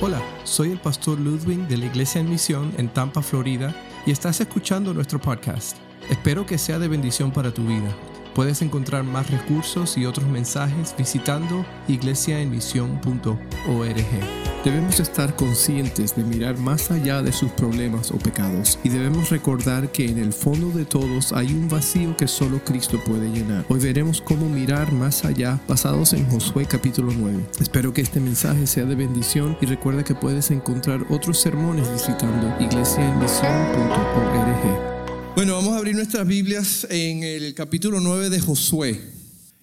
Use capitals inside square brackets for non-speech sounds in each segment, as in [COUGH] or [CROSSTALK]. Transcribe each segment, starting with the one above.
Hola, soy el pastor Ludwig de la Iglesia en Misión en Tampa, Florida, y estás escuchando nuestro podcast. Espero que sea de bendición para tu vida. Puedes encontrar más recursos y otros mensajes visitando iglesiaenmisión.org. Debemos estar conscientes de mirar más allá de sus problemas o pecados y debemos recordar que en el fondo de todos hay un vacío que solo Cristo puede llenar. Hoy veremos cómo mirar más allá basados en Josué capítulo 9. Espero que este mensaje sea de bendición y recuerda que puedes encontrar otros sermones visitando iglesiaenmisión.org. Bueno, vamos a abrir nuestras Biblias en el capítulo 9 de Josué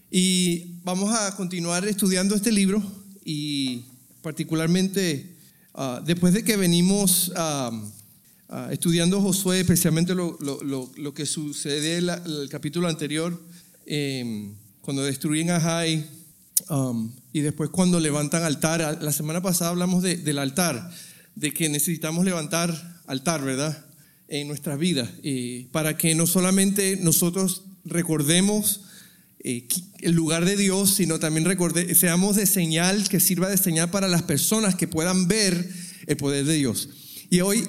y vamos a continuar estudiando este libro y particularmente ah, después de que venimos ah, estudiando Josué, especialmente lo, que sucede en el capítulo anterior, em, cuando destruyen a Jai y después cuando levantan altar. La semana pasada hablamos del altar, de que necesitamos levantar altar, ¿verdad? En nuestras vidas, eh, para que no solamente nosotros recordemos eh, el lugar de Dios, sino también recorde, seamos de señal, que sirva de señal para las personas que puedan ver el poder de Dios. Y hoy,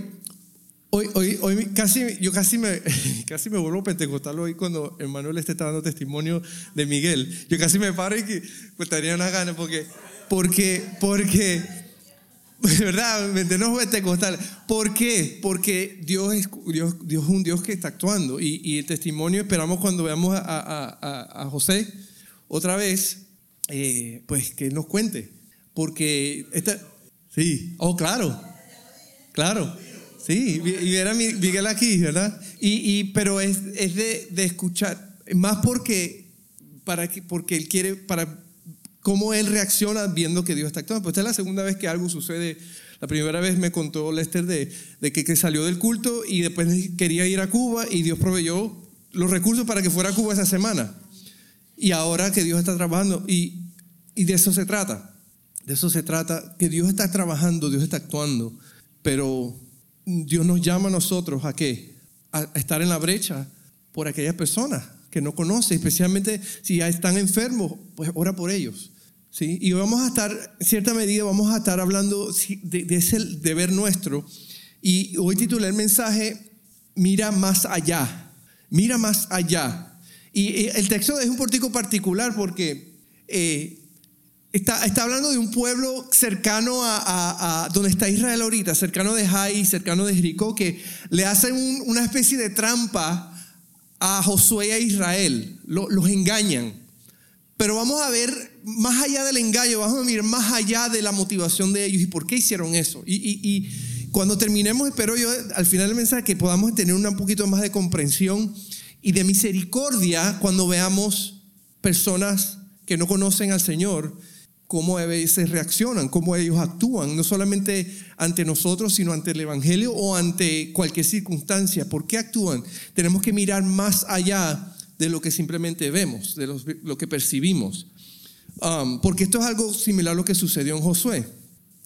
hoy, hoy, hoy casi, yo casi me, [LAUGHS] casi me vuelvo pentecostal hoy cuando Emanuel esté dando testimonio de Miguel. Yo casi me paro y que, pues tenía unas ganas porque, porque, porque [LAUGHS] ¿verdad? Meternos pentecostal. ¿Por qué? Porque Dios es, Dios, Dios es un Dios que está actuando. Y, el testimonio esperamos cuando veamos a, José otra vez, eh, pues que nos cuente. Porque esta, sí, oh, claro, claro. Sí, y era Miguel aquí, ¿verdad? Y, pero es, es de, de, escuchar, más porque, para que, porque él quiere, para cómo él reacciona viendo que Dios está actuando. Pues esta es la segunda vez que algo sucede. La primera vez me contó Lester de, de que, salió del culto y después quería ir a Cuba y Dios proveyó los recursos para que fuera a Cuba esa semana. Y ahora que Dios está trabajando, y, y de eso se trata. De eso se trata, que Dios está trabajando, Dios está actuando, pero Dios nos llama a nosotros a qué? A estar en la brecha por aquellas personas que no conoce, especialmente si ya están enfermos, pues ora por ellos. ¿Sí? Y vamos a estar, en cierta medida, vamos a estar hablando de, ese deber nuestro. Y hoy titulé el mensaje, mira más allá, mira más allá. Y el texto es un portico particular porque eh, está, está, hablando de un pueblo cercano a, donde está Israel ahorita, cercano de Jai, cercano de Jericó, que le hacen una especie de trampa a Josué y a Israel, los engañan. Pero vamos a ver más allá del engaño, vamos a mirar más allá de la motivación de ellos y por qué hicieron eso. Y, cuando terminemos, espero yo al final del mensaje que podamos tener un poquito más de comprensión y de misericordia cuando veamos personas que no conocen al Señor, cómo a veces reaccionan, cómo ellos actúan, no solamente ante nosotros, sino ante el Evangelio o ante cualquier circunstancia. ¿Por qué actúan? Tenemos que mirar más allá de lo que simplemente vemos, de lo que percibimos. Um, porque esto es algo similar a lo que sucedió en Josué.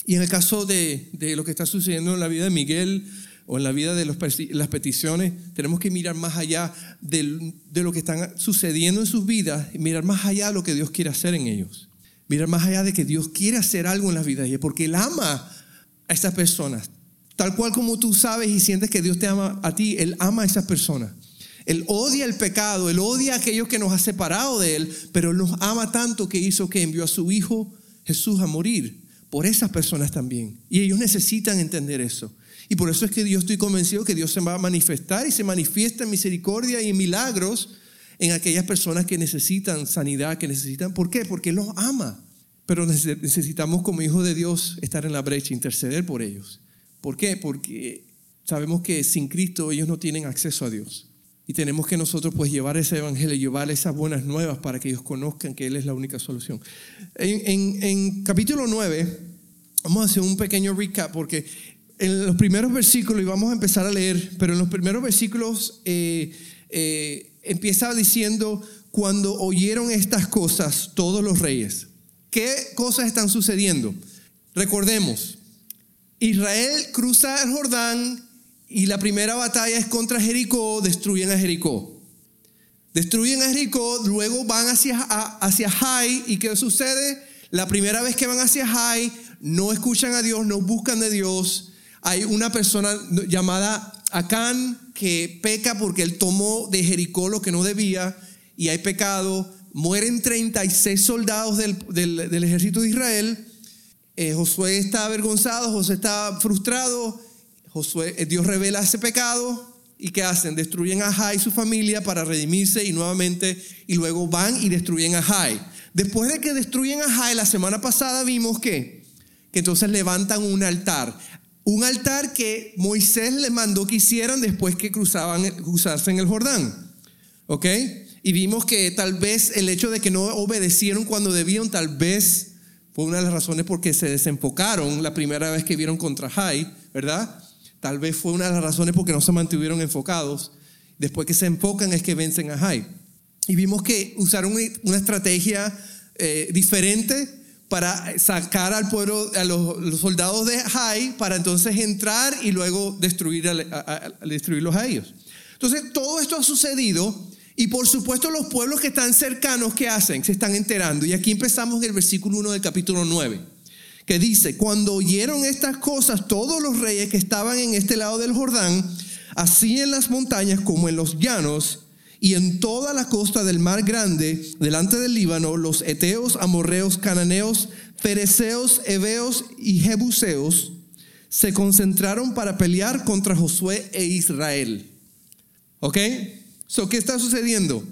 Y en el caso de, lo que está sucediendo en la vida de Miguel o en la vida de las peticiones, tenemos que mirar más allá de, lo que está sucediendo en sus vidas y mirar más allá de lo que Dios quiere hacer en ellos. Mirar más allá de que Dios quiere hacer algo en las vidas de ellos, porque Él ama a estas personas. Tal cual como tú sabes y sientes que Dios te ama a ti, Él ama a esas personas. Él odia el pecado, Él odia a aquellos que nos ha separado de Él, pero Él nos ama tanto que hizo que envió a su Hijo Jesús a morir por esas personas también. Y ellos necesitan entender eso. Y por eso es que yo estoy convencido que Dios se va a manifestar y se manifiesta en misericordia y en milagros en aquellas personas que necesitan sanidad, que necesitan. ¿Por qué? Porque Él los ama. Pero necesitamos como hijos de Dios estar en la brecha, interceder por ellos. ¿Por qué? Porque sabemos que sin Cristo ellos no tienen acceso a Dios. Y tenemos que nosotros pues llevar ese evangelio, llevar esas buenas nuevas para que ellos conozcan que Él es la única solución. En, capítulo 9, vamos a hacer un pequeño recap porque en los primeros versículos, y vamos a empezar a leer, pero en los primeros versículos eh, eh, empieza diciendo, cuando oyeron estas cosas todos los reyes, ¿qué cosas están sucediendo? Recordemos, Israel cruza el Jordán y la primera batalla es contra Jericó, destruyen a Jericó. Destruyen a Jericó, luego van hacia, hacia Jai. ¿Y qué sucede? La primera vez que van hacia Jai, no escuchan a Dios, no buscan de Dios. Hay una persona llamada Acán que peca porque él tomó de Jericó lo que no debía y hay pecado. Mueren 36 soldados del, ejército de Israel. Eh, Josué está avergonzado, Josué está frustrado. Josué, eh, Dios revela ese pecado ¿Y qué hacen? Destruyen a Jai y su familia para redimirse y nuevamente, y luego van y destruyen a Jai. Después de que destruyen a Jai, la semana pasada vimos que, que entonces levantan un altar. Un altar que Moisés le mandó que hicieran después que cruzaban, cruzarse en el Jordán. ¿Ok? Y vimos que tal vez el hecho de que no obedecieron cuando debían, tal vez fue una de las razones porque se desenfocaron la primera vez que vieron contra Jai, ¿verdad? Tal vez fue una de las razones porque no se mantuvieron enfocados. Después que se enfocan es que vencen a Jai. Y vimos que usaron una estrategia eh, diferente para sacar al pueblo, a los, soldados de Jai, para entonces entrar y luego destruir destruirlos a ellos. Entonces, todo esto ha sucedido y por supuesto los pueblos que están cercanos, ¿qué hacen? Se están enterando. Y aquí empezamos en el versículo 1 del capítulo 9 que dice, cuando oyeron estas cosas todos los reyes que estaban en este lado del Jordán, así en las montañas como en los llanos, y en toda la costa del mar grande, delante del Líbano, los eteos, amorreos, cananeos, fereceos, heveos y jebuseos se concentraron para pelear contra Josué e Israel. ¿Ok? So, ¿Qué está sucediendo?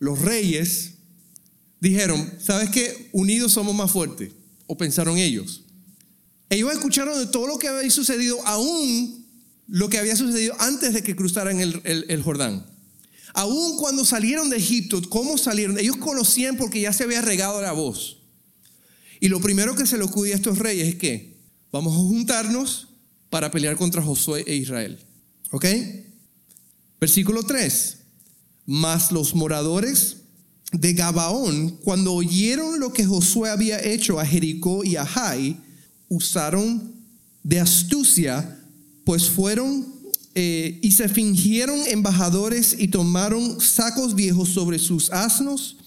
Los reyes dijeron, ¿sabes qué? Unidos somos más fuertes o pensaron ellos. Ellos escucharon de todo lo que había sucedido, aún lo que había sucedido antes de que cruzaran el, Jordán. Aún cuando salieron de Egipto, ¿cómo salieron? Ellos conocían porque ya se había regado la voz. Y lo primero que se le ocurrió a estos reyes es que vamos a juntarnos para pelear contra Josué e Israel. ¿Ok? Versículo 3. Mas los moradores de Gabaón, cuando oyeron lo que Josué había hecho a Jericó y a Jai, usaron de astucia, pues fueron eh, y se fingieron embajadores y tomaron sacos viejos sobre sus asnos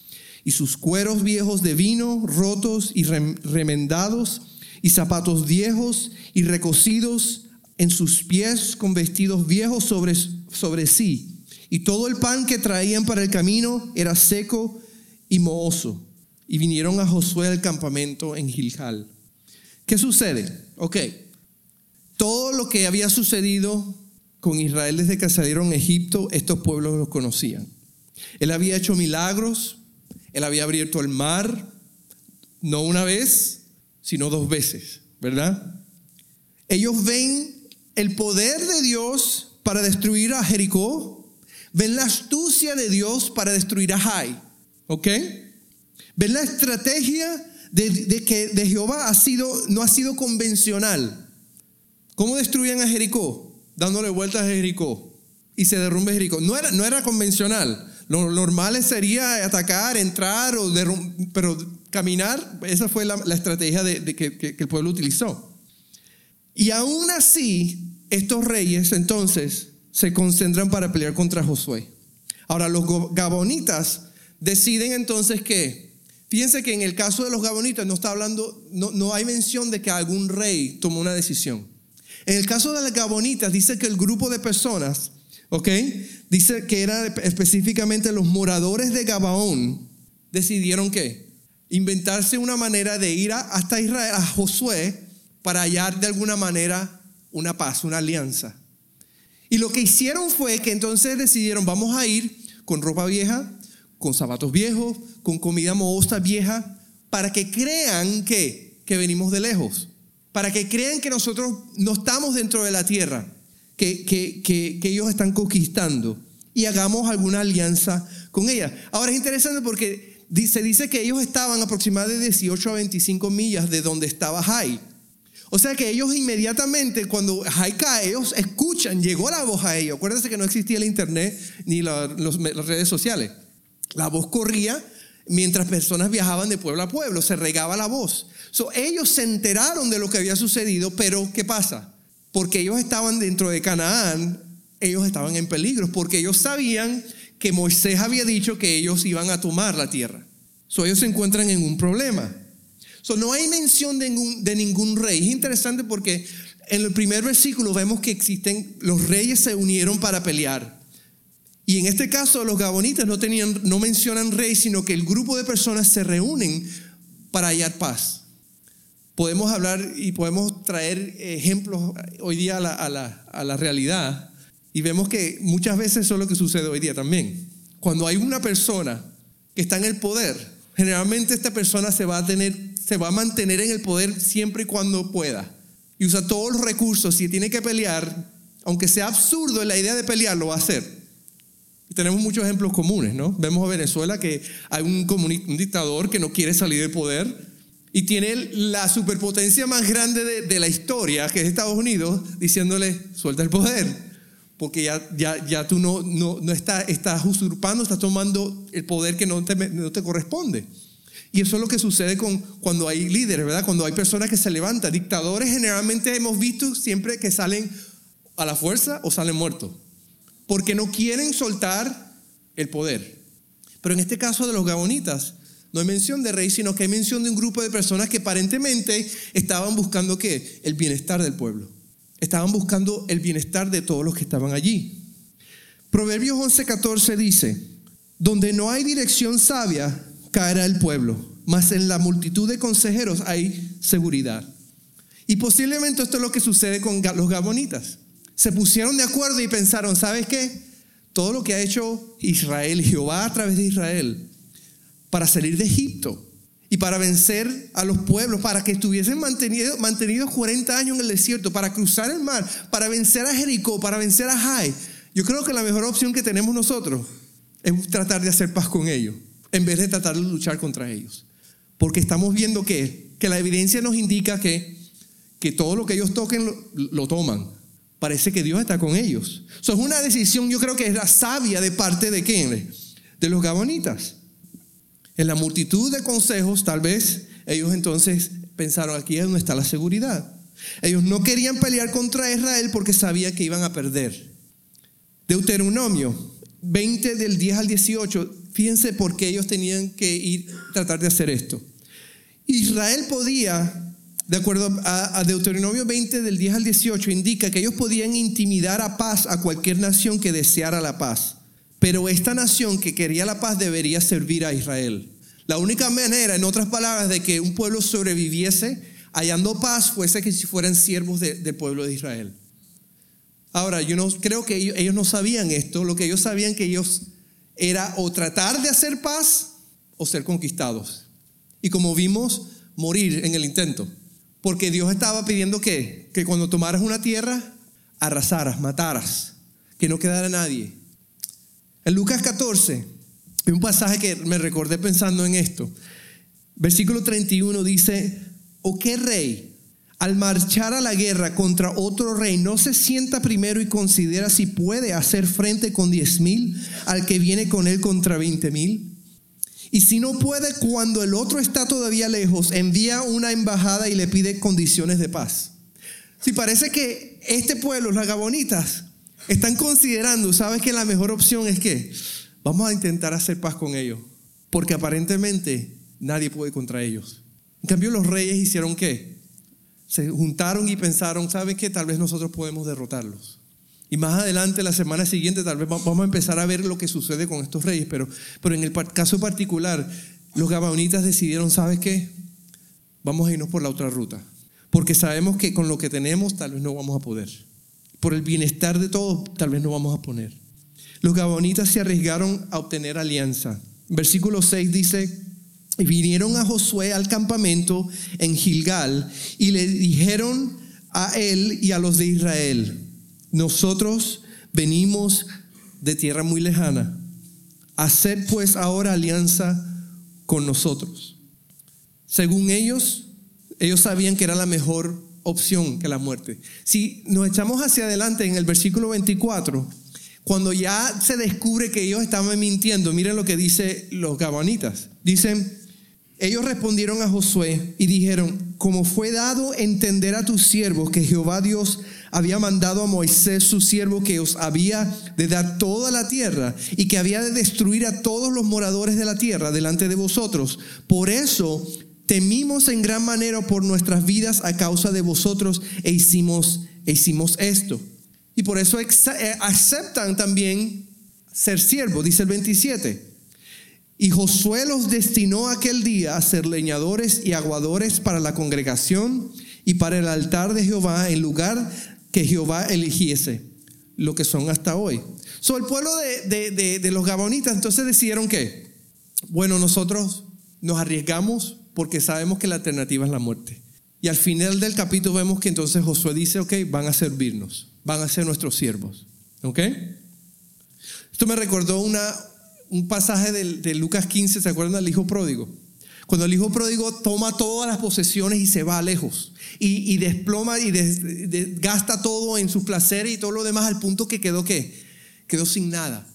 y sus cueros viejos de vino rotos y remendados y zapatos viejos y recocidos en sus pies con vestidos viejos sobre, sobre sí y todo el pan que traían para el camino era seco y mohoso. Y vinieron a Josué al campamento en Gilgal. ¿Qué sucede? Ok, todo lo que había sucedido con Israel desde que salieron a Egipto, estos pueblos los conocían. Él había hecho milagros, él había abierto el mar, no una vez, sino dos veces, ¿verdad? Ellos ven el poder de Dios para destruir a Jericó, Ven la astucia de Dios para destruir a Jai. ¿Ok? Ven la estrategia de, que de Jehová ha sido, no ha sido convencional. ¿Cómo destruían a Jericó? Dándole vueltas a Jericó. Y se derrumbe Jericó. No era, no era convencional. Lo normal sería atacar, entrar, o pero caminar. Esa fue la, estrategia de, que, que el pueblo utilizó. Y aún así, estos reyes entonces se concentran para pelear contra Josué. Ahora, los gabonitas deciden entonces que, fíjense que en el caso de los gabonitas no está hablando, no, no hay mención de que algún rey tomó una decisión. En el caso de los gabonitas dice que el grupo de personas, ¿ok? Dice que eran específicamente los moradores de Gabaón, decidieron que inventarse una manera de ir hasta Israel, a Josué, para hallar de alguna manera una paz, una alianza. Y lo que hicieron fue que entonces decidieron, vamos a ir con ropa vieja, con zapatos viejos, con comida mohosa vieja, para que crean que, que venimos de lejos, para que crean que nosotros no estamos dentro de la tierra, que, que, que, ellos están conquistando y hagamos alguna alianza con ella. Ahora es interesante porque se dice que ellos estaban aproximadamente de 18 a 25 millas de donde estaba Jai. O sea que ellos inmediatamente, cuando Jai ellos escuchan, llegó la voz a ellos. Acuérdense que no existía el internet ni las redes sociales. La voz corría mientras personas viajaban de pueblo a pueblo, se regaba la voz. So, ellos se enteraron de lo que había sucedido, pero ¿qué pasa? Porque ellos estaban dentro de Canaán, ellos estaban en peligro, porque ellos sabían que Moisés había dicho que ellos iban a tomar la tierra. So, ellos se encuentran en un problema. So, no hay mención de ningún, de ningún rey. Es interesante porque en el primer versículo vemos que existen, los reyes se unieron para pelear. Y en este caso los gabonitas no, tenían, no mencionan rey, sino que el grupo de personas se reúnen para hallar paz. Podemos hablar y podemos traer ejemplos hoy día a la, a la, a la realidad y vemos que muchas veces eso es lo que sucede hoy día también. Cuando hay una persona que está en el poder, generalmente esta persona se va a tener, se va a mantener en el poder siempre y cuando pueda. Y usa todos los recursos. Si tiene que pelear, aunque sea absurdo la idea de pelear, lo va a hacer. Tenemos muchos ejemplos comunes, ¿no? Vemos a Venezuela que hay un, un dictador que no quiere salir del poder y tiene la superpotencia más grande de, de la historia, que es Estados Unidos, diciéndole, suelta el poder porque ya, ya, ya tú no, no, no estás, estás usurpando, estás tomando el poder que no te, no te corresponde. Y eso es lo que sucede con, cuando hay líderes, ¿verdad? Cuando hay personas que se levantan. Dictadores generalmente hemos visto siempre que salen a la fuerza o salen muertos. Porque no quieren soltar el poder. Pero en este caso de los gabonitas, no hay mención de rey, sino que hay mención de un grupo de personas que aparentemente estaban buscando qué? El bienestar del pueblo. Estaban buscando el bienestar de todos los que estaban allí. Proverbios 11:14 dice, donde no hay dirección sabia, caerá el pueblo, mas en la multitud de consejeros hay seguridad. Y posiblemente esto es lo que sucede con los gabonitas. Se pusieron de acuerdo y pensaron, ¿sabes qué? Todo lo que ha hecho Israel, Jehová a través de Israel, para salir de Egipto, y para vencer a los pueblos, para que estuviesen mantenidos mantenido 40 años en el desierto, para cruzar el mar, para vencer a Jericó, para vencer a Jai. Yo creo que la mejor opción que tenemos nosotros es tratar de hacer paz con ellos, en vez de tratar de luchar contra ellos. Porque estamos viendo que, que la evidencia nos indica que, que todo lo que ellos toquen lo, lo toman. Parece que Dios está con ellos. Eso es una decisión, yo creo que es la sabia de parte de quién? De los gabonitas. En la multitud de consejos, tal vez ellos entonces pensaron, aquí es donde está la seguridad. Ellos no querían pelear contra Israel porque sabían que iban a perder. Deuteronomio 20 del 10 al 18, fíjense por qué ellos tenían que ir tratar de hacer esto. Israel podía, de acuerdo a, Deuteronomio 20 del 10 al 18, indica que ellos podían intimidar a paz a cualquier nación que deseara la paz. Pero esta nación que quería la paz debería servir a Israel. La única manera, en otras palabras, de que un pueblo sobreviviese hallando paz fuese que si fueran siervos del pueblo de Israel. Ahora, yo no creo que ellos, ellos, no sabían esto. Lo que ellos sabían que ellos era o tratar de hacer paz o ser conquistados. Y como vimos, morir en el intento. Porque Dios estaba pidiendo que, que cuando tomaras una tierra, arrasaras, mataras, que no quedara nadie. En Lucas 14, hay un pasaje que me recordé pensando en esto. Versículo 31 dice, ¿o qué rey al marchar a la guerra contra otro rey no se sienta primero y considera si puede hacer frente con diez mil al que viene con él contra veinte mil? Y si no puede, cuando el otro está todavía lejos, envía una embajada y le pide condiciones de paz. Si parece que este pueblo, las Gabonitas, están considerando, ¿sabes que la mejor opción es que vamos a intentar hacer paz con ellos? Porque aparentemente nadie puede contra ellos. En cambio, los reyes hicieron qué? Se juntaron y pensaron, ¿sabes qué? Tal vez nosotros podemos derrotarlos. Y más adelante, la semana siguiente, tal vez vamos a empezar a ver lo que sucede con estos reyes. Pero, pero en el caso particular, los gabaonitas decidieron, ¿sabes qué? Vamos a irnos por la otra ruta. Porque sabemos que con lo que tenemos tal vez no vamos a poder por el bienestar de todos, tal vez no vamos a poner. Los gabonitas se arriesgaron a obtener alianza. Versículo 6 dice, vinieron a Josué al campamento en Gilgal y le dijeron a él y a los de Israel, nosotros venimos de tierra muy lejana, hacer pues ahora alianza con nosotros. Según ellos, ellos sabían que era la mejor opción que la muerte. Si nos echamos hacia adelante en el versículo 24, cuando ya se descubre que ellos estaban mintiendo, miren lo que dice los gabonitas. Dicen, ellos respondieron a Josué y dijeron, como fue dado entender a tus siervos que Jehová Dios había mandado a Moisés su siervo que os había de dar toda la tierra y que había de destruir a todos los moradores de la tierra delante de vosotros. Por eso temimos en gran manera por nuestras vidas a causa de vosotros e hicimos, e hicimos esto. Y por eso eh, aceptan también ser siervos, dice el 27. Y Josué los destinó aquel día a ser leñadores y aguadores para la congregación y para el altar de Jehová en lugar que Jehová eligiese, lo que son hasta hoy. So, el pueblo de, de los Gabonitas entonces decidieron que, bueno, nosotros nos arriesgamos porque sabemos que la alternativa es la muerte. Y al final del capítulo vemos que entonces Josué dice, ok, van a servirnos, van a ser nuestros siervos. ¿Ok? Esto me recordó una, un pasaje de, Lucas 15, ¿se acuerdan del hijo pródigo? Cuando el hijo pródigo toma todas las posesiones y se va lejos y, desploma y gasta todo en sus placeres y todo lo demás al punto que quedó qué? Quedó sin nada.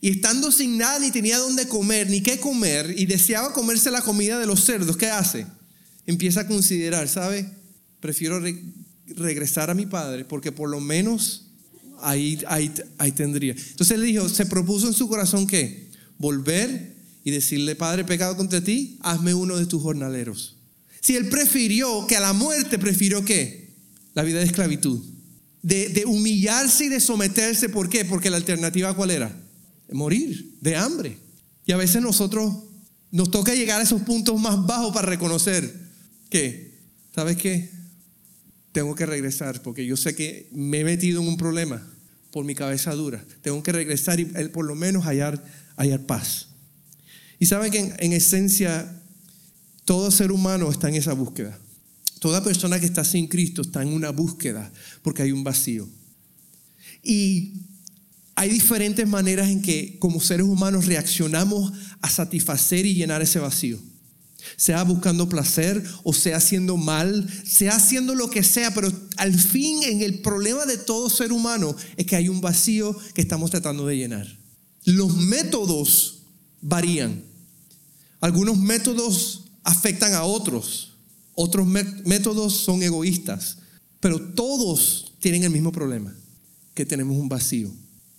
Y estando sin nada, ni tenía dónde comer, ni qué comer, y deseaba comerse la comida de los cerdos, ¿qué hace? Empieza a considerar, ¿sabe? Prefiero regresar a mi padre porque por lo menos ahí, ahí, ahí tendría. Entonces él dijo, se propuso en su corazón que volver y decirle, Padre, pecado contra ti, hazme uno de tus jornaleros. Si él prefirió que a la muerte, prefirió qué? La vida de esclavitud. De, de humillarse y de someterse, ¿por qué? Porque la alternativa cuál era? morir de hambre. Y a veces nosotros nos toca llegar a esos puntos más bajos para reconocer que, ¿sabes qué? Tengo que regresar porque yo sé que me he metido en un problema por mi cabeza dura. Tengo que regresar y por lo menos hallar, hallar paz. Y saben que en, esencia todo ser humano está en esa búsqueda. Toda persona que está sin Cristo está en una búsqueda porque hay un vacío. Y hay diferentes maneras en que como seres humanos reaccionamos a satisfacer y llenar ese vacío. Sea buscando placer o sea haciendo mal, sea haciendo lo que sea, pero al fin en el problema de todo ser humano es que hay un vacío que estamos tratando de llenar. Los métodos varían. Algunos métodos afectan a otros, otros métodos son egoístas, pero todos tienen el mismo problema, que tenemos un vacío.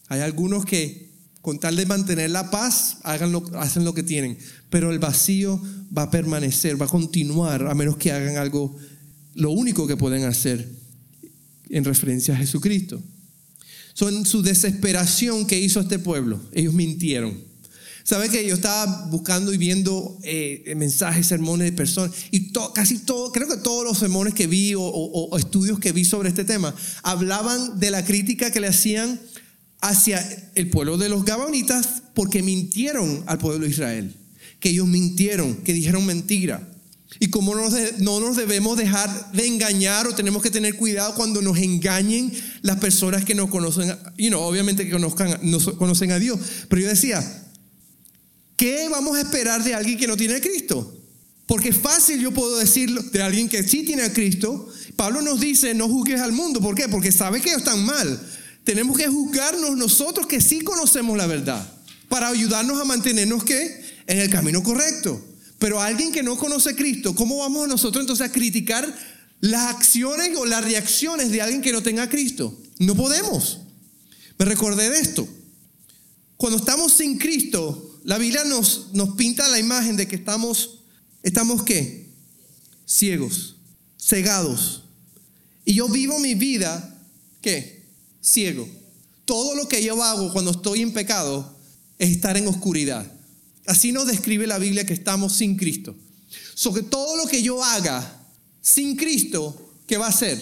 Hay algunos que con tal de mantener la paz hagan lo, hacen lo que tienen, pero el vacío va a permanecer, va a continuar a menos que hagan algo, lo único que pueden hacer en referencia a Jesucristo. Son su desesperación que hizo este pueblo. Ellos mintieron. ¿Sabe que yo estaba buscando y viendo eh, mensajes, sermones de personas y casi todo, creo que todos los sermones que vi o, estudios que vi sobre este tema hablaban de la crítica que le hacían hacia el pueblo de los Gabonitas porque mintieron al pueblo de Israel. Que ellos mintieron, que dijeron mentira. Y como no nos debemos dejar de engañar o tenemos que tener cuidado cuando nos engañen las personas que nos conocen, y no, obviamente que conozcan, conocen a Dios. Pero yo decía, ¿qué vamos a esperar de alguien que no tiene a Cristo? Porque es fácil yo puedo decirlo de alguien que sí tiene a Cristo. Pablo nos dice, no juzgues al mundo. ¿Por qué? Porque sabe que están mal. Tenemos que juzgarnos nosotros que sí conocemos la verdad para ayudarnos a mantenernos que en el camino correcto. Pero alguien que no conoce a Cristo, ¿cómo vamos nosotros entonces a criticar las acciones o las reacciones de alguien que no tenga Cristo? No podemos. Me recordé de esto. Cuando estamos sin Cristo, la Biblia nos, nos pinta la imagen de que estamos, estamos qué? Ciegos, cegados. Y yo vivo mi vida, ¿qué? ciego. Todo lo que yo hago cuando estoy en pecado es estar en oscuridad. Así nos describe la Biblia que estamos sin Cristo. So que todo lo que yo haga sin Cristo, ¿qué va a ser?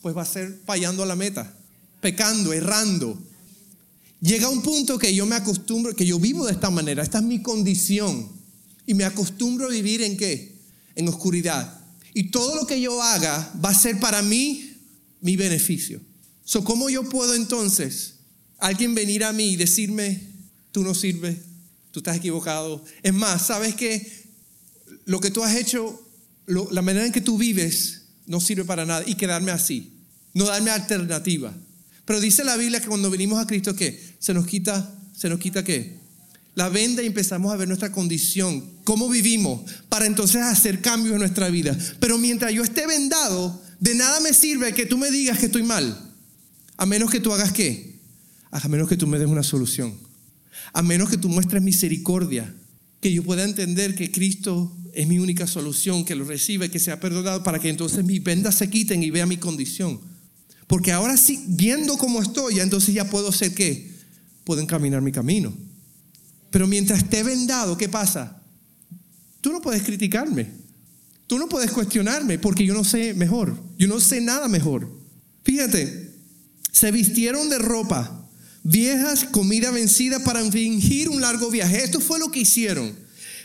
Pues va a ser fallando a la meta, pecando, errando. Llega un punto que yo me acostumbro, que yo vivo de esta manera, esta es mi condición. Y me acostumbro a vivir en qué? En oscuridad. Y todo lo que yo haga va a ser para mí mi beneficio. So, ¿Cómo yo puedo entonces alguien venir a mí y decirme, tú no sirves, tú estás equivocado? Es más, ¿sabes que Lo que tú has hecho, la manera en que tú vives, no sirve para nada y quedarme así, no darme alternativa. Pero dice la Biblia que cuando venimos a Cristo, ¿qué? Se nos quita, se nos quita qué? La venda y empezamos a ver nuestra condición, cómo vivimos, para entonces hacer cambios en nuestra vida. Pero mientras yo esté vendado, de nada me sirve que tú me digas que estoy mal. A menos que tú hagas qué? A menos que tú me des una solución. A menos que tú muestres misericordia que yo pueda entender que Cristo es mi única solución, que lo reciba y que sea perdonado para que entonces mis vendas se quiten y vea mi condición. Porque ahora sí, viendo cómo estoy, entonces ya puedo ser que puedo encaminar mi camino. Pero mientras esté vendado, ¿qué pasa? Tú no puedes criticarme. Tú no puedes cuestionarme porque yo no sé mejor. Yo no sé nada mejor. Fíjate, se vistieron de ropa viejas, comida vencida para fingir un largo viaje. Esto fue lo que hicieron.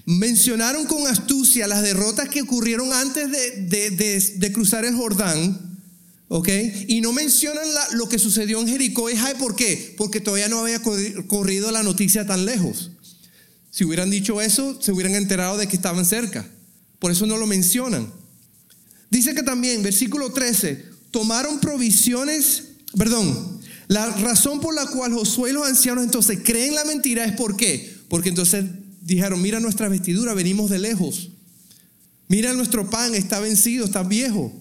Mencionaron con astucia las derrotas que ocurrieron antes de, cruzar el Jordán. ¿Ok? Y no mencionan lo que sucedió en Jericó y ¿Por qué? Porque todavía no había corrido la noticia tan lejos. Si hubieran dicho eso, se hubieran enterado de que estaban cerca. Por eso no lo mencionan. Dice que también, versículo 13, tomaron provisiones, perdón, la razón por la cual Josué y los ancianos entonces creen la mentira es por qué. Porque entonces dijeron, mira nuestra vestidura, venimos de lejos. Mira nuestro pan, está vencido, está viejo.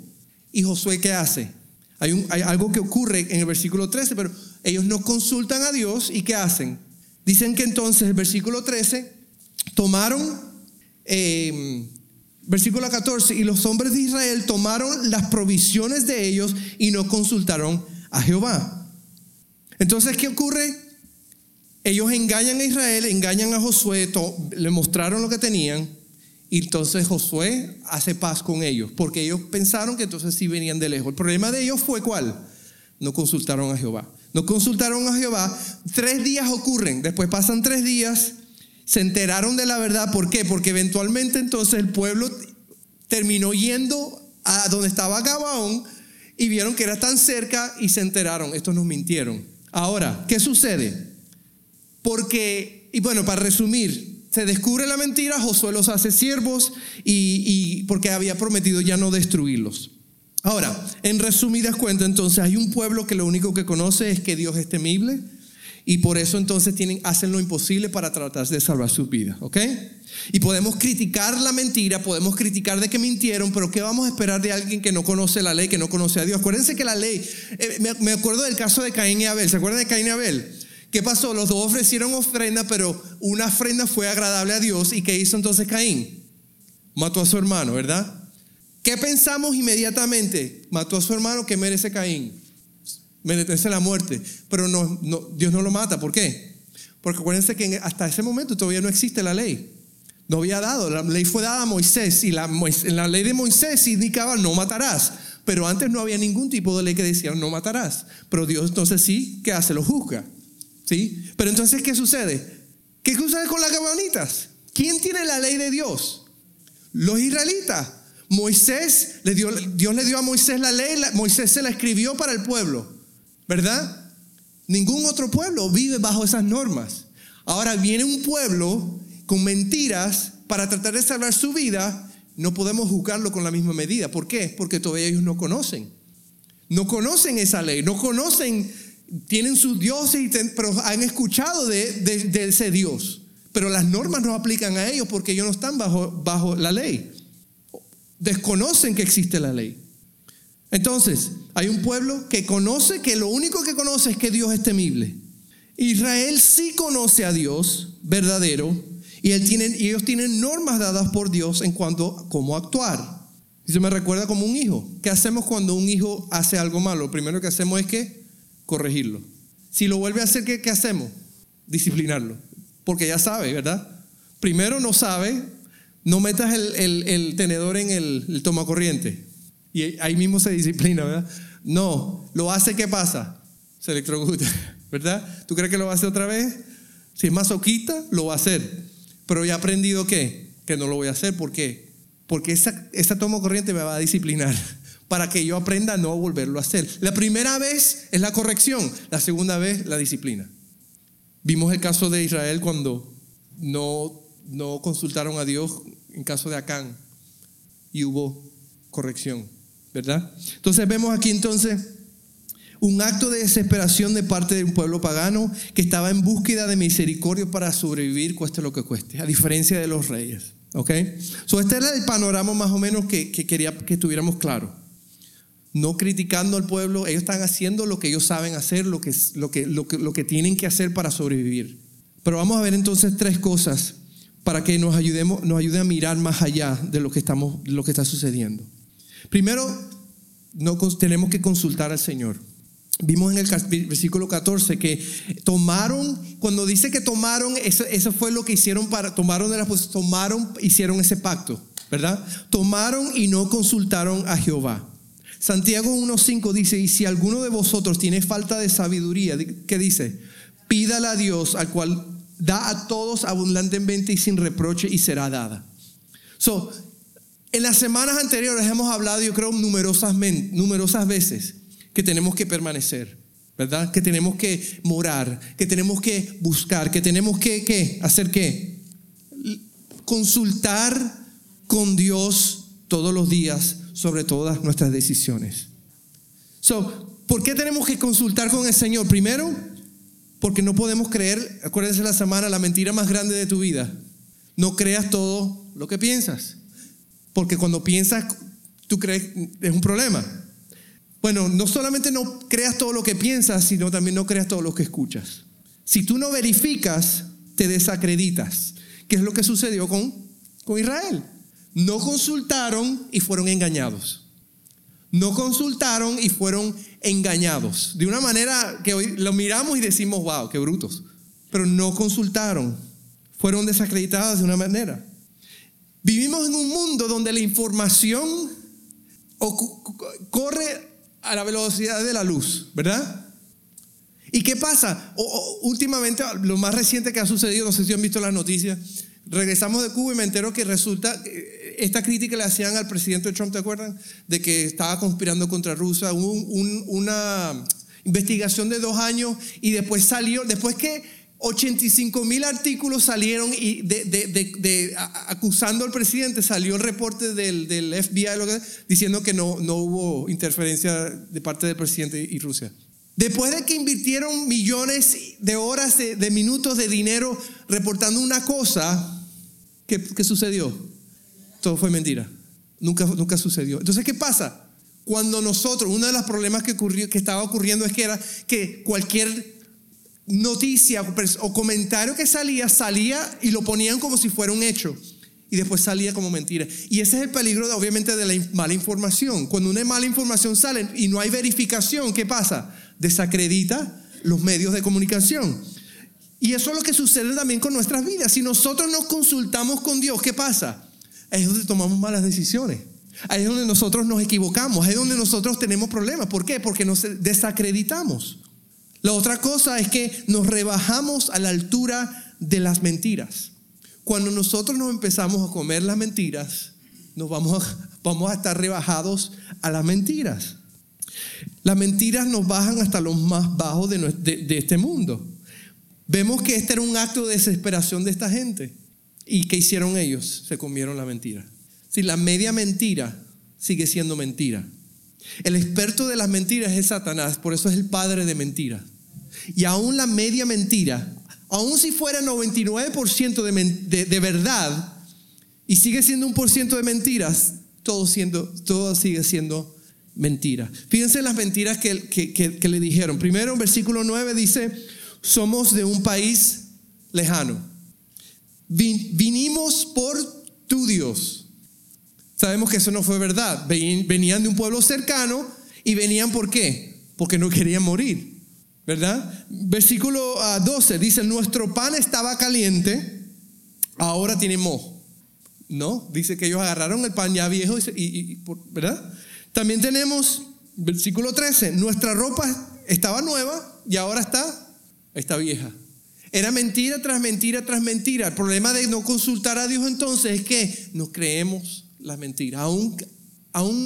¿Y Josué qué hace? Hay, algo que ocurre en el versículo 13, pero ellos no consultan a Dios y ¿qué hacen? Dicen que entonces el versículo 13 tomaron, eh, versículo 14, y los hombres de Israel tomaron las provisiones de ellos y no consultaron a Jehová. Entonces, ¿qué ocurre? Ellos engañan a Israel, engañan a Josué, le mostraron lo que tenían, y entonces Josué hace paz con ellos, porque ellos pensaron que entonces sí venían de lejos. El problema de ellos fue cuál? No consultaron a Jehová. No consultaron a Jehová. Tres días ocurren, después pasan tres días, se enteraron de la verdad. ¿Por qué? Porque eventualmente entonces el pueblo terminó yendo a donde estaba Gabaón y vieron que era tan cerca y se enteraron. Estos nos mintieron. Ahora, ¿qué sucede? Porque, y bueno, para resumir, se descubre la mentira, Josué los hace siervos y, porque había prometido ya no destruirlos. Ahora, en resumidas cuentas, entonces hay un pueblo que lo único que conoce es que Dios es temible y por eso entonces tienen, hacen lo imposible para tratar de salvar sus vidas, ¿ok? Y podemos criticar la mentira, podemos criticar de que mintieron, pero ¿qué vamos a esperar de alguien que no conoce la ley, que no conoce a Dios? Acuérdense que la ley, eh, me, acuerdo del caso de Caín y Abel, ¿se acuerdan de Caín y Abel? ¿Qué pasó? Los dos ofrecieron ofrenda, pero una ofrenda fue agradable a Dios. ¿Y qué hizo entonces Caín? Mató a su hermano, ¿verdad? ¿Qué pensamos inmediatamente? Mató a su hermano, ¿qué merece Caín? Merece la muerte. Pero no, Dios no lo mata. ¿Por qué? Porque acuérdense que hasta ese momento todavía no existe la ley. No había dado, la ley fue dada a Moisés y la, la ley de Moisés indicaba no matarás. Pero antes no había ningún tipo de ley que decía no matarás. Pero Dios entonces sí, ¿qué hace? Lo juzga. ¿Sí? Pero entonces, ¿qué sucede? ¿Qué sucede con las gabaonitas? ¿Quién tiene la ley de Dios? Los israelitas. Moisés, le dio, Dios le dio a Moisés la ley, Moisés se la escribió para el pueblo, ¿verdad? Ningún otro pueblo vive bajo esas normas. Ahora viene un pueblo con mentiras para tratar de salvar su vida, no podemos juzgarlo con la misma medida. ¿Por qué? Porque todavía ellos no conocen. No conocen esa ley, no conocen, tienen sus dioses, pero han escuchado de, ese Dios. Pero las normas no aplican a ellos porque ellos no están bajo, bajo la ley. Desconocen que existe la ley. Entonces, hay un pueblo que conoce que lo único que conoce es que Dios es temible. Israel sí conoce a Dios verdadero, y, ellos tienen normas dadas por Dios en cuanto a cómo actuar. Se me recuerda como un hijo. ¿Qué hacemos cuando un hijo hace algo malo? Lo primero que hacemos es que corregirlo. Si lo vuelve a hacer, ¿qué, hacemos? Disciplinarlo. Porque ya sabe, ¿verdad? Primero no sabe, no metas el, tenedor en el, el tomacorriente. Y ahí mismo se disciplina, ¿verdad? No, lo hace, ¿qué pasa? Se electrocuta, [LAUGHS] ¿verdad? ¿Tú crees que lo va a hacer otra vez? Si es masoquista, lo va a hacer. Pero he aprendido que, que no lo voy a hacer. ¿Por qué? Porque esa, esa toma corriente me va a disciplinar [LAUGHS] para que yo aprenda a no volverlo a hacer. La primera vez es la corrección, la segunda vez la disciplina. Vimos el caso de Israel cuando no, no consultaron a Dios en caso de Acán y hubo corrección, ¿verdad? Entonces vemos aquí entonces un acto de desesperación de parte de un pueblo pagano que estaba en búsqueda de misericordia para sobrevivir, cueste lo que cueste, a diferencia de los reyes. ¿Ok? So, este era el panorama más o menos que, quería que tuviéramos claro. No criticando al pueblo, ellos están haciendo lo que ellos saben hacer, lo que, lo que, lo que, lo que tienen que hacer para sobrevivir. Pero vamos a ver entonces tres cosas para que nos, ayudemos, nos ayude a mirar más allá de lo que, estamos, lo que está sucediendo. Primero, no, tenemos que consultar al Señor. Vimos en el versículo 14 que tomaron, cuando dice que tomaron, eso, fue lo que hicieron para, tomaron de la pues tomaron, hicieron ese pacto, ¿verdad? Tomaron y no consultaron a Jehová. Santiago 1.5 dice, y si alguno de vosotros tiene falta de sabiduría, ¿qué dice? Pídala a Dios, al cual da a todos abundantemente y sin reproche y será dada. En las semanas anteriores hemos hablado, yo creo, numerosas, veces que tenemos que permanecer, ¿verdad? Que tenemos que morar, que tenemos que buscar, que tenemos que ¿qué? hacer qué? Consultar con Dios todos los días sobre todas nuestras decisiones. So, ¿por qué tenemos que consultar con el Señor? Primero, porque no podemos creer, acuérdense la semana, la mentira más grande de tu vida. No creas todo lo que piensas. Porque cuando piensas, tú crees, es un problema. Bueno, no solamente no creas todo lo que piensas, sino también no creas todo lo que escuchas. Si tú no verificas, te desacreditas. ¿Qué es lo que sucedió con, con Israel? No consultaron y fueron engañados. No consultaron y fueron engañados. De una manera que hoy lo miramos y decimos, wow, qué brutos. Pero no consultaron. Fueron desacreditados de una manera. Vivimos en un mundo donde la información corre a la velocidad de la luz, ¿verdad? ¿Y qué pasa? últimamente, lo más reciente que ha sucedido, no sé si han visto las noticias, regresamos de Cuba y me entero que resulta, eh, esta crítica le hacían al presidente Trump, ¿te acuerdan? De que estaba conspirando contra Rusia, hubo una investigación de dos años y después salió, después que 85 mil artículos salieron y de, acusando al presidente, salió el reporte del, del FBI diciendo que no, no hubo interferencia de parte del presidente y Rusia. Después de que invirtieron millones de horas, de, minutos de dinero reportando una cosa, ¿qué, ¿qué, sucedió? Todo fue mentira. Nunca, nunca sucedió. Entonces, ¿qué pasa? Cuando nosotros, uno de los problemas que, ocurrió, que estaba ocurriendo es que era que cualquier noticia o comentario que salía, salía y lo ponían como si fuera un hecho. Y después salía como mentira. Y ese es el peligro, de, obviamente, de la mala información. Cuando una mala información sale y no hay verificación, ¿qué pasa? Desacredita los medios de comunicación. Y eso es lo que sucede también con nuestras vidas. Si nosotros nos consultamos con Dios, ¿qué pasa? Ahí es donde tomamos malas decisiones. Ahí es donde nosotros nos equivocamos. Ahí es donde nosotros tenemos problemas. ¿Por qué? Porque nos desacreditamos. La otra cosa es que nos rebajamos a la altura de las mentiras. Cuando nosotros nos empezamos a comer las mentiras, nos vamos a, [LAUGHS] estar rebajados a las mentiras. Las mentiras nos bajan hasta los más bajos de, de este mundo. Vemos que este era un acto de desesperación de esta gente. ¿Y qué hicieron ellos? Se comieron la mentira. Si la media mentira sigue siendo mentira. El experto de las mentiras es Satanás, por eso es el padre de mentiras. Y aún la media mentira, aún si fuera 99% de, verdad y sigue siendo un por ciento de mentiras, todo, sigue siendo mentira. Fíjense las mentiras que, que, le dijeron. Primero, en versículo 9 dice, somos de un país lejano. vinimos por tu Dios. Sabemos que eso no fue verdad. Venían de un pueblo cercano y venían por qué? Porque no querían morir. ¿Verdad? Versículo 12 ah, dice, nuestro pan estaba caliente, ahora tiene mojo. No, dice que ellos agarraron el pan ya viejo, y, ¿verdad? También tenemos, versículo 13, nuestra ropa estaba nueva y ahora está, está vieja. Era mentira tras mentira tras mentira. El problema de no consultar a Dios entonces es que nos creemos las mentiras, aún,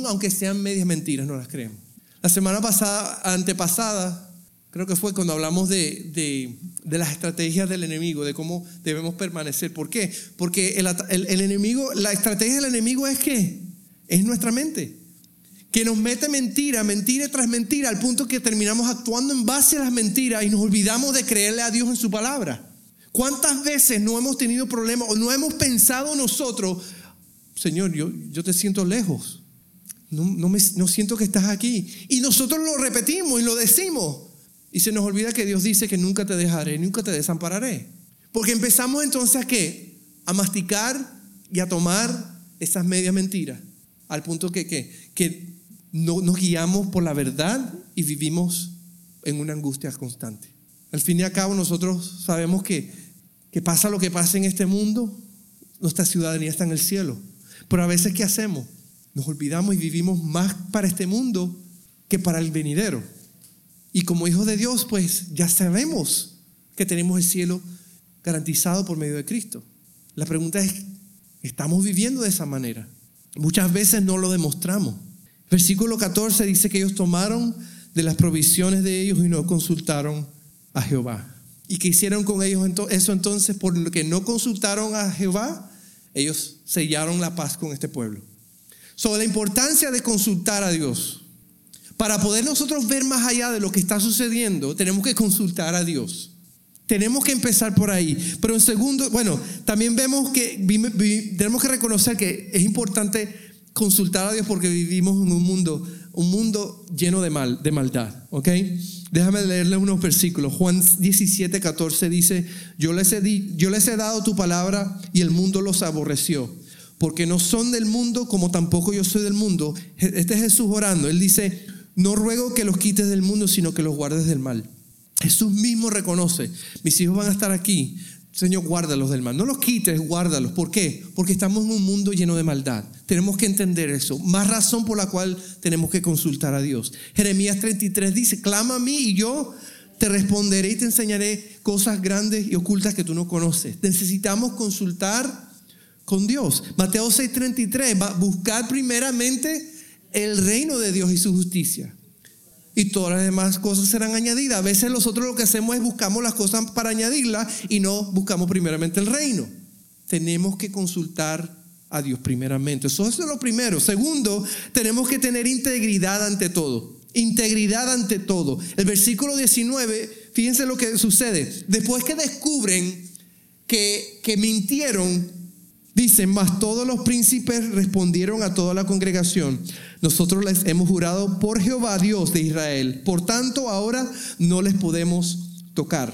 aunque sean medias mentiras, no las creemos. La semana pasada, antepasada, creo que fue cuando hablamos de, las estrategias del enemigo, de cómo debemos permanecer. ¿Por qué? Porque el, enemigo, la estrategia del enemigo es que es nuestra mente, que nos mete mentira, mentira tras mentira, al punto que terminamos actuando en base a las mentiras y nos olvidamos de creerle a Dios en su palabra. ¿Cuántas veces no hemos tenido problemas o no hemos pensado nosotros, Señor, yo, te siento lejos. No, siento que estás aquí. Y nosotros lo repetimos y lo decimos. Y se nos olvida que Dios dice que nunca te dejaré, nunca te desampararé. Porque empezamos entonces a qué? a masticar y a tomar esas medias mentiras, al punto que, que, que no nos guiamos por la verdad y vivimos en una angustia constante. Al fin y al cabo nosotros sabemos que, que pasa lo que pasa en este mundo, nuestra ciudadanía está en el cielo. Pero a veces, ¿qué hacemos? Nos olvidamos y vivimos más para este mundo que para el venidero. Y como hijos de Dios, pues ya sabemos que tenemos el cielo garantizado por medio de Cristo. La pregunta es, ¿estamos viviendo de esa manera? Muchas veces no lo demostramos. Versículo 14 dice que ellos tomaron de las provisiones de ellos y no consultaron a Jehová. ¿Y qué hicieron con ellos eso entonces? Por lo que no consultaron a Jehová, ellos sellaron la paz con este pueblo. Sobre la importancia de consultar a Dios. Para poder nosotros ver más allá de lo que está sucediendo, tenemos que consultar a Dios. Tenemos que empezar por ahí. Pero en segundo, bueno, también vemos que tenemos que reconocer que es importante consultar a Dios porque vivimos en un mundo, un mundo lleno de mal, de maldad, ¿ok? Déjame leerle unos versículos. Juan 17, 14 dice, yo les, he yo les he dado tu palabra y el mundo los aborreció, porque no son del mundo como tampoco yo soy del mundo. Este es Jesús orando. Él dice, no ruego que los quites del mundo, sino que los guardes del mal. Jesús mismo reconoce, mis hijos van a estar aquí, Señor, guárdalos del mal. No los quites, guárdalos. ¿Por qué? Porque estamos en un mundo lleno de maldad. Tenemos que entender eso. Más razón por la cual tenemos que consultar a Dios. Jeremías 33 dice, clama a mí y yo te responderé y te enseñaré cosas grandes y ocultas que tú no conoces. Necesitamos consultar con Dios. Mateo 6:33, va buscar primeramente el reino de Dios y su justicia y todas las demás cosas serán añadidas. A veces nosotros lo que hacemos es buscamos las cosas para añadirlas y no buscamos primeramente el reino. Tenemos que consultar a Dios primeramente. Eso es lo primero. Segundo, tenemos que tener integridad ante todo. Integridad ante todo. El versículo 19, fíjense lo que sucede. Después que descubren que, que mintieron, dicen, más todos los príncipes respondieron a toda la congregación nosotros les hemos jurado por Jehová Dios de Israel. Por tanto, ahora no les podemos tocar.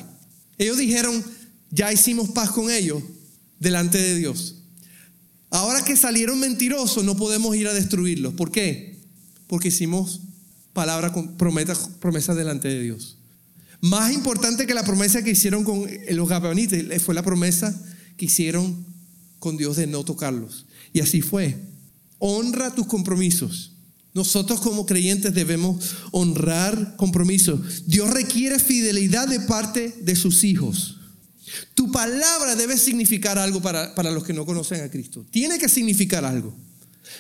Ellos dijeron, ya hicimos paz con ellos delante de Dios. Ahora que salieron mentirosos, no podemos ir a destruirlos. ¿Por qué? Porque hicimos palabra promesa, promesa delante de Dios. Más importante que la promesa que hicieron con los gabaonitas fue la promesa que hicieron con Dios de no tocarlos. Y así fue. Honra tus compromisos. Nosotros como creyentes debemos honrar compromisos. Dios requiere fidelidad de parte de sus hijos. Tu palabra debe significar algo para, para, los que no conocen a Cristo. Tiene que significar algo.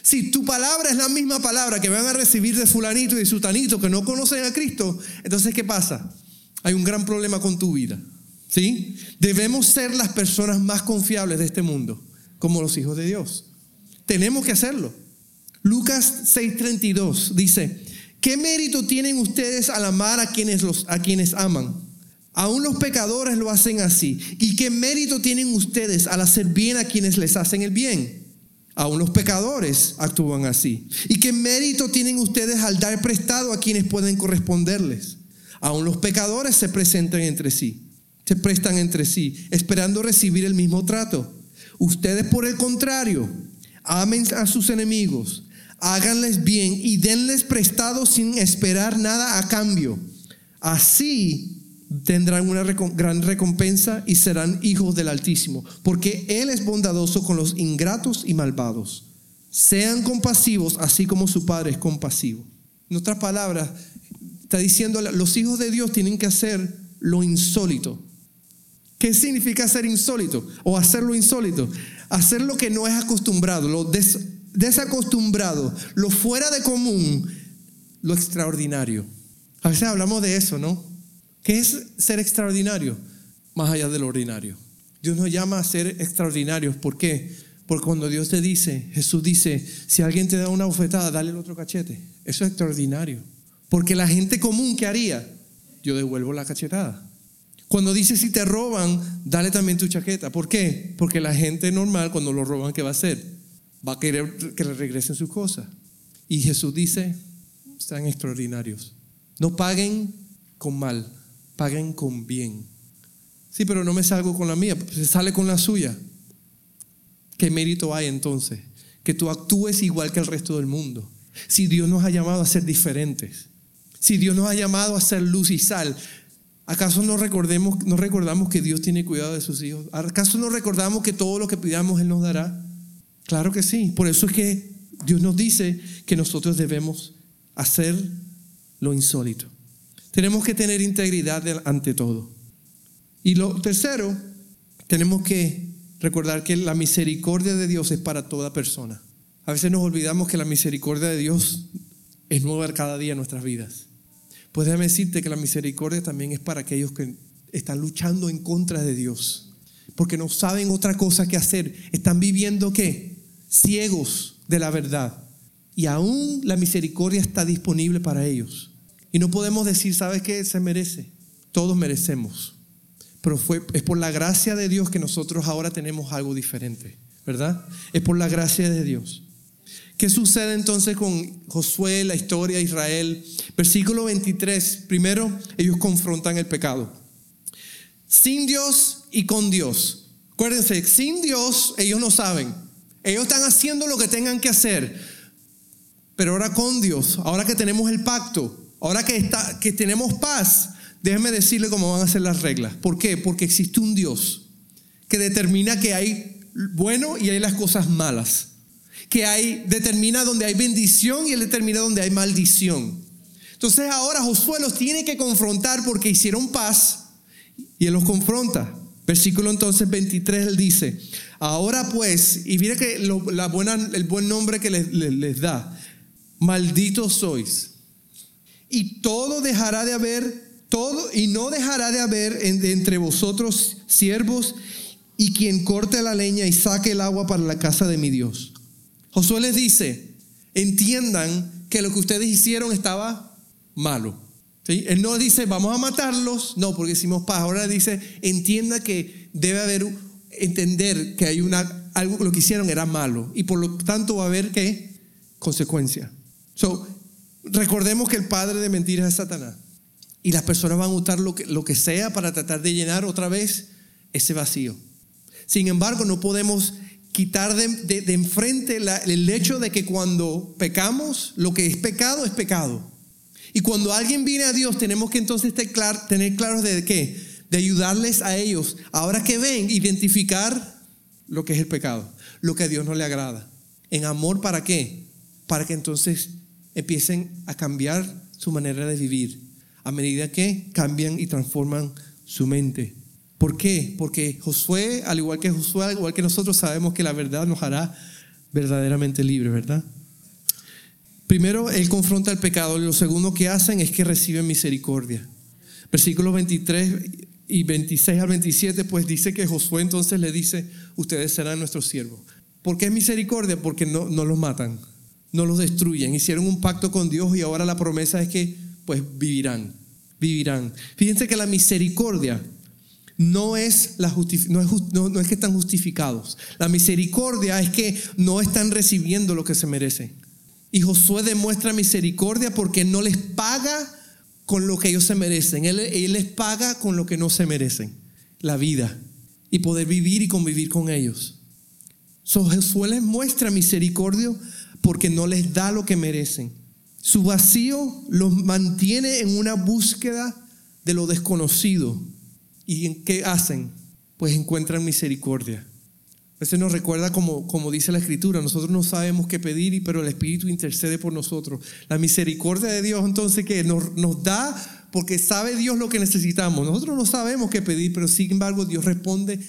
Si tu palabra es la misma palabra que van a recibir de fulanito y de sutanito que no conocen a Cristo, entonces ¿qué pasa? Hay un gran problema con tu vida. ¿Sí? Debemos ser las personas más confiables de este mundo, como los hijos de Dios. Tenemos que hacerlo. Lucas 6:32 dice, ¿qué mérito tienen ustedes al amar a quienes, los, a quienes aman? Aún los pecadores lo hacen así. ¿Y qué mérito tienen ustedes al hacer bien a quienes les hacen el bien? Aún los pecadores actúan así. ¿Y qué mérito tienen ustedes al dar prestado a quienes pueden corresponderles? Aún los pecadores se presentan entre sí, se prestan entre sí, esperando recibir el mismo trato. Ustedes, por el contrario, amen a sus enemigos, háganles bien y denles prestado sin esperar nada a cambio. Así tendrán una gran recompensa y serán hijos del Altísimo, porque Él es bondadoso con los ingratos y malvados. Sean compasivos así como su Padre es compasivo. En otras palabras, está diciendo, los hijos de Dios tienen que hacer lo insólito. ¿Qué significa ser insólito o hacer lo insólito? Hacer lo que no es acostumbrado, lo des desacostumbrado, lo fuera de común, lo extraordinario. A veces hablamos de eso, ¿no? ¿Qué es ser extraordinario? Más allá de lo ordinario. Dios nos llama a ser extraordinarios. ¿Por qué? Porque cuando Dios te dice, Jesús dice, si alguien te da una bofetada, dale el otro cachete. Eso es extraordinario. Porque la gente común, ¿qué haría? Yo devuelvo la cachetada. Cuando dice si te roban, dale también tu chaqueta. ¿Por qué? Porque la gente normal, cuando lo roban, ¿qué va a hacer? va a querer que le regresen sus cosas. Y Jesús dice, sean extraordinarios. No paguen con mal, paguen con bien. Sí, pero no me salgo con la mía, se sale con la suya. ¿Qué mérito hay entonces? Que tú actúes igual que el resto del mundo. Si Dios nos ha llamado a ser diferentes. Si Dios nos ha llamado a ser luz y sal. ¿Acaso no, recordemos, no recordamos que Dios tiene cuidado de sus hijos? ¿Acaso no recordamos que todo lo que pidamos Él nos dará? Claro que sí. Por eso es que Dios nos dice que nosotros debemos hacer lo insólito. Tenemos que tener integridad ante todo. Y lo tercero, tenemos que recordar que la misericordia de Dios es para toda persona. A veces nos olvidamos que la misericordia de Dios es nueva cada día en nuestras vidas. Pues déjame decirte que la misericordia también es para aquellos que están luchando en contra de Dios, porque no saben otra cosa que hacer. Están viviendo qué? Ciegos de la verdad. Y aún la misericordia está disponible para ellos. Y no podemos decir, ¿sabes qué? Se merece. Todos merecemos. Pero fue, es por la gracia de Dios que nosotros ahora tenemos algo diferente, ¿verdad? Es por la gracia de Dios. ¿Qué sucede entonces con Josué, la historia de Israel? Versículo 23. Primero, ellos confrontan el pecado. Sin Dios y con Dios. Acuérdense, sin Dios ellos no saben. Ellos están haciendo lo que tengan que hacer. Pero ahora con Dios, ahora que tenemos el pacto, ahora que, está, que tenemos paz, déjenme decirle cómo van a ser las reglas. ¿Por qué? Porque existe un Dios que determina que hay bueno y hay las cosas malas que hay, determina donde hay bendición y él determina donde hay maldición. Entonces ahora Josué los tiene que confrontar porque hicieron paz y él los confronta. Versículo entonces 23 él dice, ahora pues, y mira que la buena, el buen nombre que les, les da, malditos sois. Y todo dejará de haber, todo, y no dejará de haber entre vosotros siervos y quien corte la leña y saque el agua para la casa de mi Dios. Josué les dice, entiendan que lo que ustedes hicieron estaba malo. Él no dice, vamos a matarlos, no, porque hicimos paz. Ahora dice, entienda que debe haber, entender que hay una, algo lo que hicieron era malo y por lo tanto va a haber qué consecuencia. So, recordemos que el padre de mentiras es Satanás y las personas van a usar lo que, lo que sea para tratar de llenar otra vez ese vacío. Sin embargo, no podemos quitar de, enfrente el hecho de que cuando pecamos, lo que es pecado es pecado. Y cuando alguien viene a Dios, tenemos que entonces tener claros de qué? De ayudarles a ellos, ahora que ven, identificar lo que es el pecado, lo que a Dios no le agrada. En amor, ¿para qué? Para que entonces empiecen a cambiar su manera de vivir, a medida que cambian y transforman su mente. ¿Por qué? Porque Josué, al igual que Josué, al igual que nosotros, sabemos que la verdad nos hará verdaderamente libres, ¿verdad? Primero, él confronta el pecado lo segundo que hacen es que reciben misericordia. Versículos 23 y 26 al 27, pues dice que Josué entonces le dice, ustedes serán nuestros siervos. ¿Por qué es misericordia? Porque no, no los matan, no los destruyen. Hicieron un pacto con Dios y ahora la promesa es que pues vivirán, vivirán. Fíjense que la misericordia no es, la no, es, no, es que están justificados. La misericordia es que no están recibiendo lo que se merecen. Y Josué demuestra misericordia porque no les paga con lo que ellos se merecen. Él, les paga con lo que no se merecen. La vida. Y poder vivir y convivir con ellos. So, Josué les muestra misericordia porque no les da lo que merecen. Su vacío los mantiene en una búsqueda de lo desconocido ¿Y en qué hacen? Pues encuentran misericordia. A veces nos recuerda como, como dice la Escritura, nosotros no sabemos qué pedir, pero el Espíritu intercede por nosotros. La misericordia de Dios entonces que nos, nos da porque sabe Dios lo que necesitamos. Nosotros no sabemos qué pedir, pero sin embargo Dios responde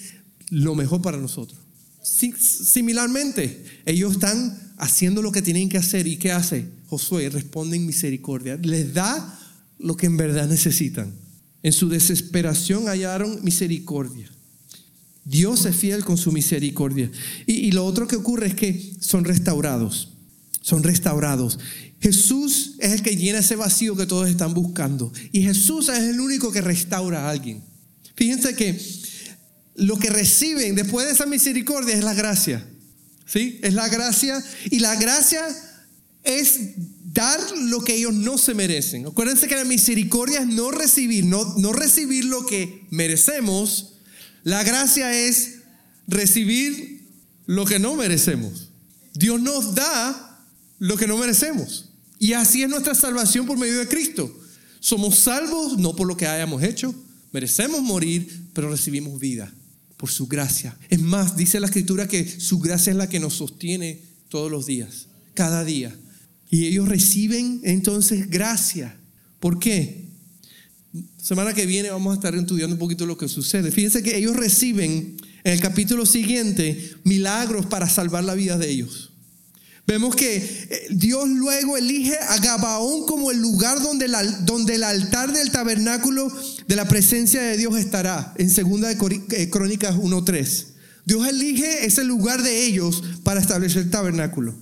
lo mejor para nosotros. Similarmente, ellos están haciendo lo que tienen que hacer. ¿Y qué hace? Josué responde en misericordia. Les da lo que en verdad necesitan. En su desesperación hallaron misericordia. Dios es fiel con su misericordia. Y, lo otro que ocurre es que son restaurados. Son restaurados. Jesús es el que llena ese vacío que todos están buscando. Y Jesús es el único que restaura a alguien. Fíjense que lo que reciben después de esa misericordia es la gracia. ¿Sí? Es la gracia. Y la gracia es dar lo que ellos no se merecen. Acuérdense que la misericordia es no recibir, no, no recibir lo que merecemos. La gracia es recibir lo que no merecemos. Dios nos da lo que no merecemos. Y así es nuestra salvación por medio de Cristo. Somos salvos no por lo que hayamos hecho, merecemos morir, pero recibimos vida por su gracia. Es más, dice la escritura que su gracia es la que nos sostiene todos los días, cada día. Y ellos reciben entonces gracia. ¿Por qué? Semana que viene vamos a estar estudiando un poquito lo que sucede. Fíjense que ellos reciben en el capítulo siguiente milagros para salvar la vida de ellos. Vemos que eh, Dios luego elige a Gabaón como el lugar donde, donde el altar del tabernáculo de la presencia de Dios estará, en 2 eh, Crónicas 1.3. Dios elige ese lugar de ellos para establecer el tabernáculo.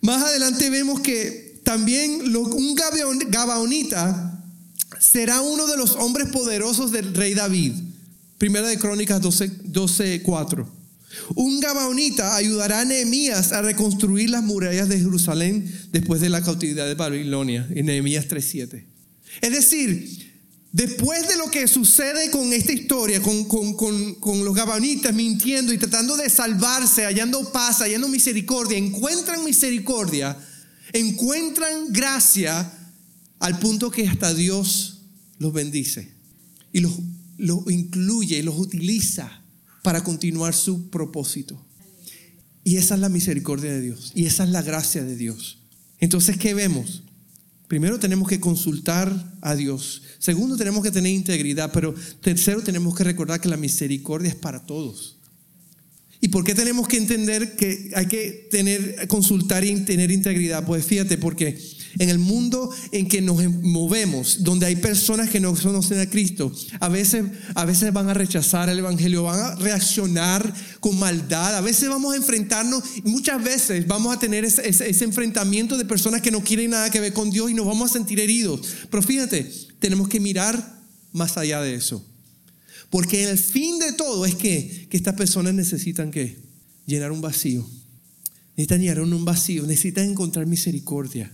Más adelante vemos que también un Gabaonita será uno de los hombres poderosos del rey David. Primera de Crónicas 12.4. Un Gabaonita ayudará a Nehemías a reconstruir las murallas de Jerusalén después de la cautividad de Babilonia, en Nehemías 3.7. Es decir, después de lo que sucede con esta historia, con, con, los Gabaonitas mintiendo y tratando de salvarse, hallando paz, hallando misericordia, encuentran misericordia, encuentran gracia al punto que hasta Dios los bendice y los, los incluye los utiliza para continuar su propósito. Y esa es la misericordia de Dios. Y esa es la gracia de Dios. Entonces, ¿qué vemos? Primero tenemos que consultar a Dios. Segundo, tenemos que tener integridad. Pero tercero, tenemos que recordar que la misericordia es para todos. ¿Y por qué tenemos que entender que hay que tener, consultar y tener integridad? Pues fíjate, porque en el mundo en que nos movemos, donde hay personas que no conocen a Cristo, a veces, a veces van a rechazar el Evangelio, van a reaccionar con maldad, a veces vamos a enfrentarnos, muchas veces vamos a tener ese, ese enfrentamiento de personas que no quieren nada que ver con Dios y nos vamos a sentir heridos. Pero fíjate, tenemos que mirar más allá de eso. Porque el fin de todo es que, que estas personas necesitan que llenar un vacío. Necesitan llenar un vacío, necesitan encontrar misericordia.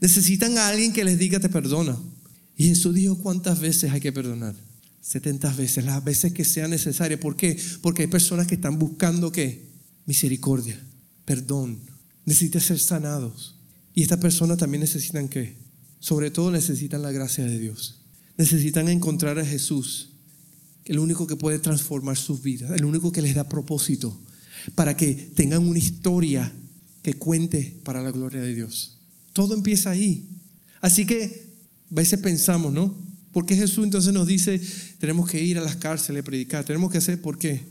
Necesitan a alguien que les diga te perdona. Y Jesús dijo cuántas veces hay que perdonar. 70 veces, las veces que sea necesaria. ¿Por qué? Porque hay personas que están buscando qué? Misericordia, perdón. Necesitan ser sanados. Y estas personas también necesitan qué? Sobre todo necesitan la gracia de Dios. Necesitan encontrar a Jesús, el único que puede transformar sus vidas, el único que les da propósito, para que tengan una historia que cuente para la gloria de Dios. Todo empieza ahí. Así que a veces pensamos, ¿no? ¿Por qué Jesús entonces nos dice, tenemos que ir a las cárceles a predicar? Tenemos que hacer, ¿por qué?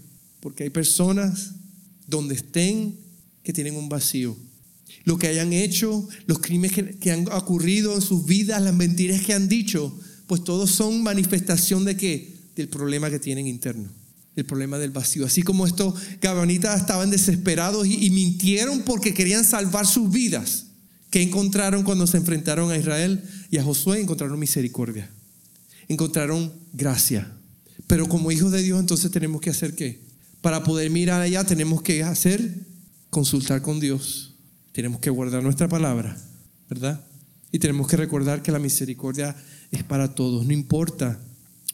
Porque hay personas donde estén que tienen un vacío. Lo que hayan hecho, los crímenes que, han ocurrido en sus vidas, las mentiras que han dicho, pues todos son manifestación de qué? Del problema que tienen interno, el problema del vacío. Así como estos cabanitas estaban desesperados y mintieron porque querían salvar sus vidas. ¿Qué encontraron cuando se enfrentaron a Israel y a Josué? Encontraron misericordia. Encontraron gracia. Pero como hijos de Dios entonces tenemos que hacer qué? Para poder mirar allá tenemos que hacer consultar con Dios. Tenemos que guardar nuestra palabra, ¿verdad? Y tenemos que recordar que la misericordia es para todos, no importa.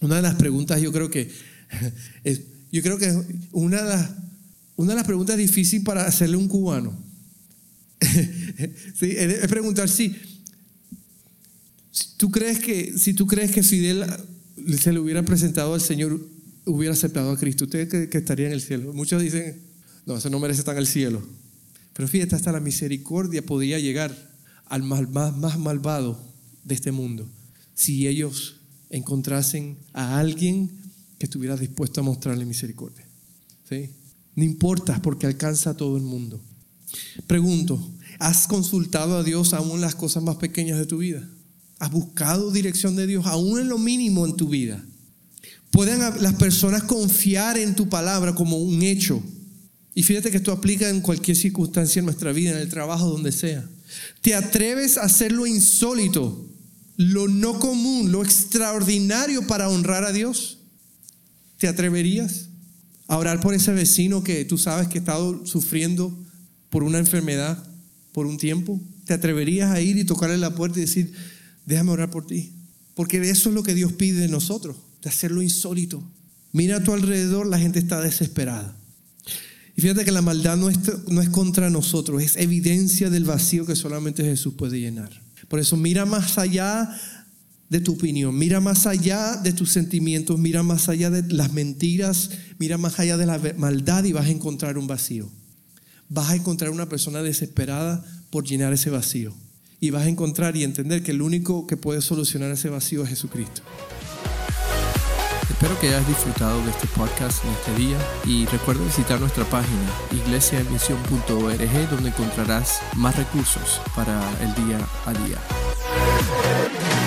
Una de las preguntas yo creo que [LAUGHS] es, yo creo que una de las, una de las preguntas difíciles para hacerle un cubano [LAUGHS] sí, es preguntar si, tú crees que, si tú crees que Fidel se le hubiera presentado al Señor, hubiera aceptado a Cristo, usted que, estaría en el cielo. Muchos dicen, no, eso no merece estar en el cielo. Pero fíjate, hasta la misericordia podía llegar al más, más malvado de este mundo si ellos encontrasen a alguien que estuviera dispuesto a mostrarle misericordia. ¿Sí? No importa porque alcanza a todo el mundo. Pregunto, ¿has consultado a Dios aún las cosas más pequeñas de tu vida? ¿Has buscado dirección de Dios aún en lo mínimo en tu vida? ¿Pueden las personas confiar en tu palabra como un hecho? Y fíjate que esto aplica en cualquier circunstancia en nuestra vida, en el trabajo, donde sea. ¿Te atreves a hacer lo insólito, lo no común, lo extraordinario para honrar a Dios? ¿Te atreverías a orar por ese vecino que tú sabes que ha estado sufriendo por una enfermedad por un tiempo? ¿Te atreverías a ir y tocarle la puerta y decir, déjame orar por ti? Porque eso es lo que Dios pide de nosotros, de hacerlo insólito. Mira a tu alrededor, la gente está desesperada. Y fíjate que la maldad no es, no es contra nosotros, es evidencia del vacío que solamente Jesús puede llenar. Por eso mira más allá de tu opinión, mira más allá de tus sentimientos, mira más allá de las mentiras, mira más allá de la maldad y vas a encontrar un vacío. Vas a encontrar una persona desesperada por llenar ese vacío. Y vas a encontrar y entender que el único que puede solucionar ese vacío es Jesucristo. Espero que hayas disfrutado de este podcast en este día y recuerda visitar nuestra página iglesiaemisión.org donde encontrarás más recursos para el día a día.